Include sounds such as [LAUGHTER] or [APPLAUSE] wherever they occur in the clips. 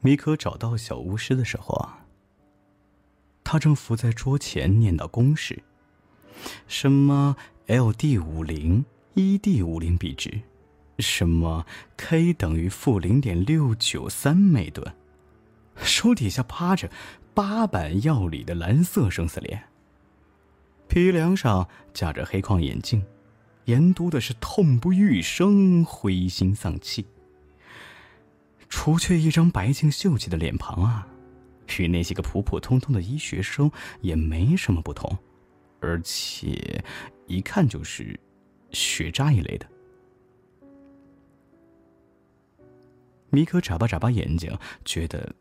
米可找到小巫师的时候啊，他正伏在桌前念叨公式，什么 L D 五零 E D 五零比值，什么 K 等于负零点六九三每吨，手底下趴着八版药理的蓝色生死恋，鼻梁上架着黑框眼镜，研读的是痛不欲生，灰心丧气。除却一张白净秀气的脸庞啊，与那些个普普通通的医学生也没什么不同，而且一看就是学渣一类的。米可眨巴眨巴眼睛，觉得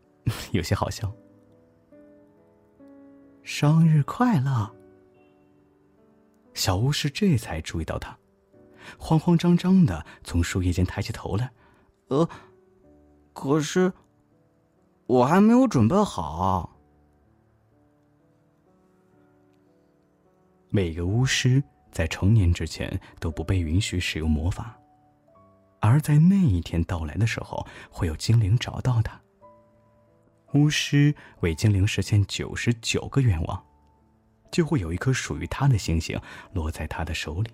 有些好笑。生日快乐！小巫师这才注意到他，慌慌张张的从树叶间抬起头来，呃。可是，我还没有准备好。每个巫师在成年之前都不被允许使用魔法，而在那一天到来的时候，会有精灵找到他。巫师为精灵实现九十九个愿望，就会有一颗属于他的星星落在他的手里。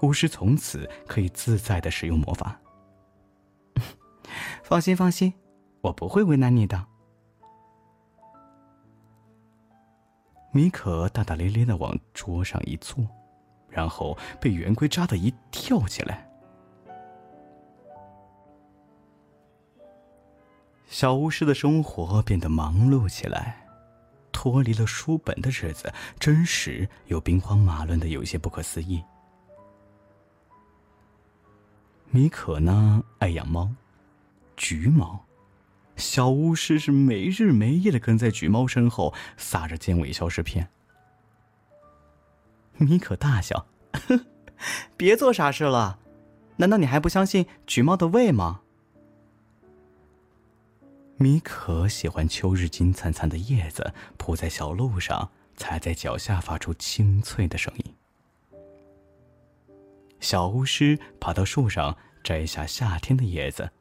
巫师从此可以自在的使用魔法。放心，放心，我不会为难你的。米可大大咧咧的往桌上一坐，然后被圆规扎的一跳起来。小巫师的生活变得忙碌起来，脱离了书本的日子，真实又兵荒马乱的有些不可思议。米可呢，爱养猫。橘猫，小巫师是没日没夜的跟在橘猫身后撒着尖尾消失片。米可大笑：“ [LAUGHS] 别做傻事了，难道你还不相信橘猫的胃吗？”米可喜欢秋日金灿灿的叶子铺在小路上，踩在脚下发出清脆的声音。小巫师爬到树上摘下夏天的叶子。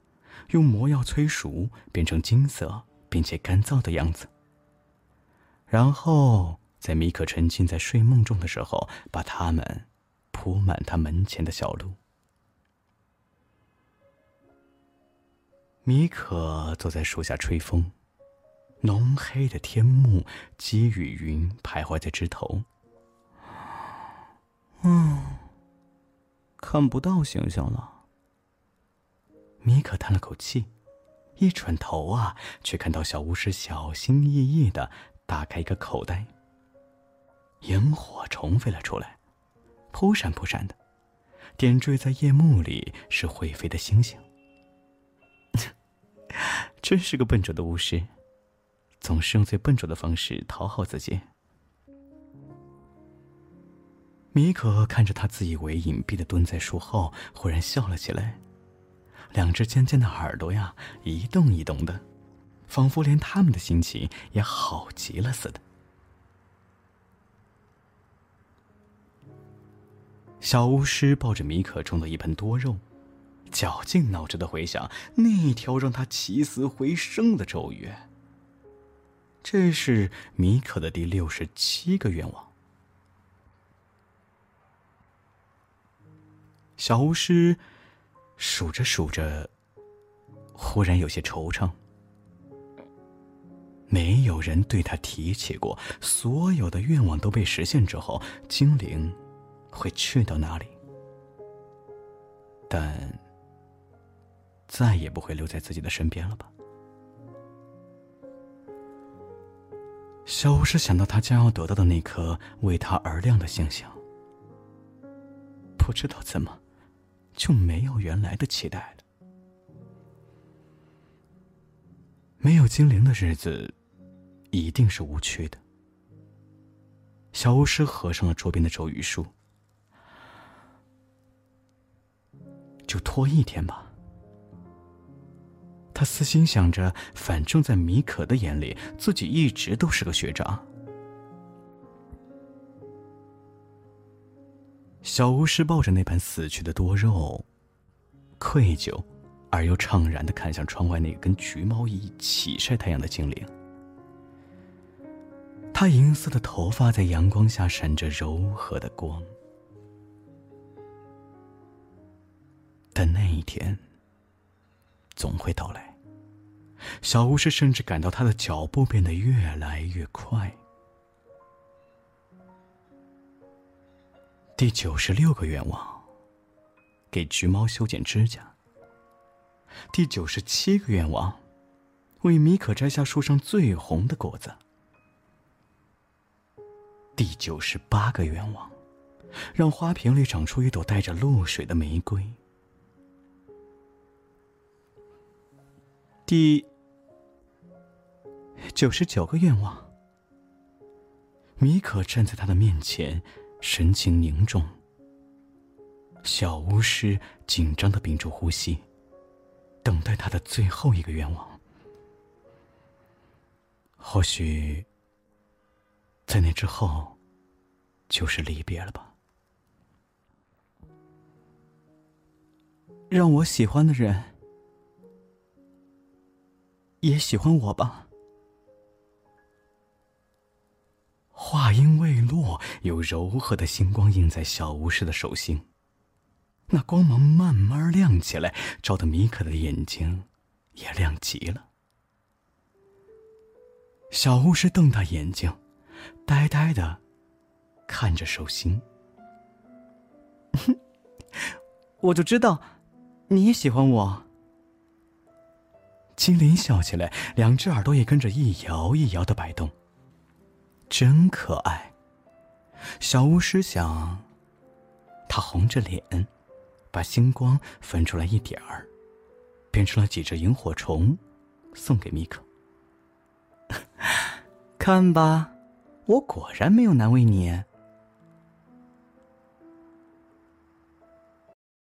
用魔药催熟，变成金色并且干燥的样子。然后在米可沉浸在睡梦中的时候，把它们铺满他门前的小路。米可坐在树下吹风，浓黑的天幕积雨云徘徊在枝头。嗯，看不到星星了。米可叹了口气，一转头啊，却看到小巫师小心翼翼的打开一个口袋。萤火虫飞了出来，扑闪扑闪的，点缀在夜幕里是会飞的星星。[LAUGHS] 真是个笨拙的巫师，总是用最笨拙的方式讨好自己。米可看着他自以为隐蔽的蹲在树后，忽然笑了起来。两只尖尖的耳朵呀，一动一动的，仿佛连他们的心情也好极了似的。小巫师抱着米可种的一盆多肉，绞尽脑汁的回想那条让他起死回生的咒语。这是米可的第六十七个愿望。小巫师。数着数着，忽然有些惆怅。没有人对他提起过，所有的愿望都被实现之后，精灵会去到哪里？但再也不会留在自己的身边了吧？小巫师想到他将要得到的那颗为他而亮的星星，不知道怎么。就没有原来的期待了。没有精灵的日子，一定是无趣的。小巫师合上了桌边的咒语书，就拖一天吧。他私心想着，反正在米可的眼里，自己一直都是个学渣。小巫师抱着那盘死去的多肉，愧疚、而又怅然的看向窗外那个跟橘猫一起晒太阳的精灵。他银色的头发在阳光下闪着柔和的光。但那一天总会到来。小巫师甚至感到他的脚步变得越来越快。第九十六个愿望：给橘猫修剪指甲。第九十七个愿望：为米可摘下树上最红的果子。第九十八个愿望：让花瓶里长出一朵带着露水的玫瑰。第九十九个愿望。米可站在他的面前，神情凝重。小巫师紧张的屏住呼吸，等待他的最后一个愿望。或许，在那之后，就是离别了吧。让我喜欢的人。也喜欢我吧。话音未落，有柔和的星光映在小巫师的手心，那光芒慢慢亮起来，照得米可的眼睛也亮极了。小巫师瞪大眼睛，呆呆的看着手心。[LAUGHS] 我就知道，你也喜欢我。精灵笑起来，两只耳朵也跟着一摇一摇的摆动。真可爱。小巫师想，他红着脸，把星光分出来一点儿，变成了几只萤火虫，送给米可。[LAUGHS] 看吧，我果然没有难为你。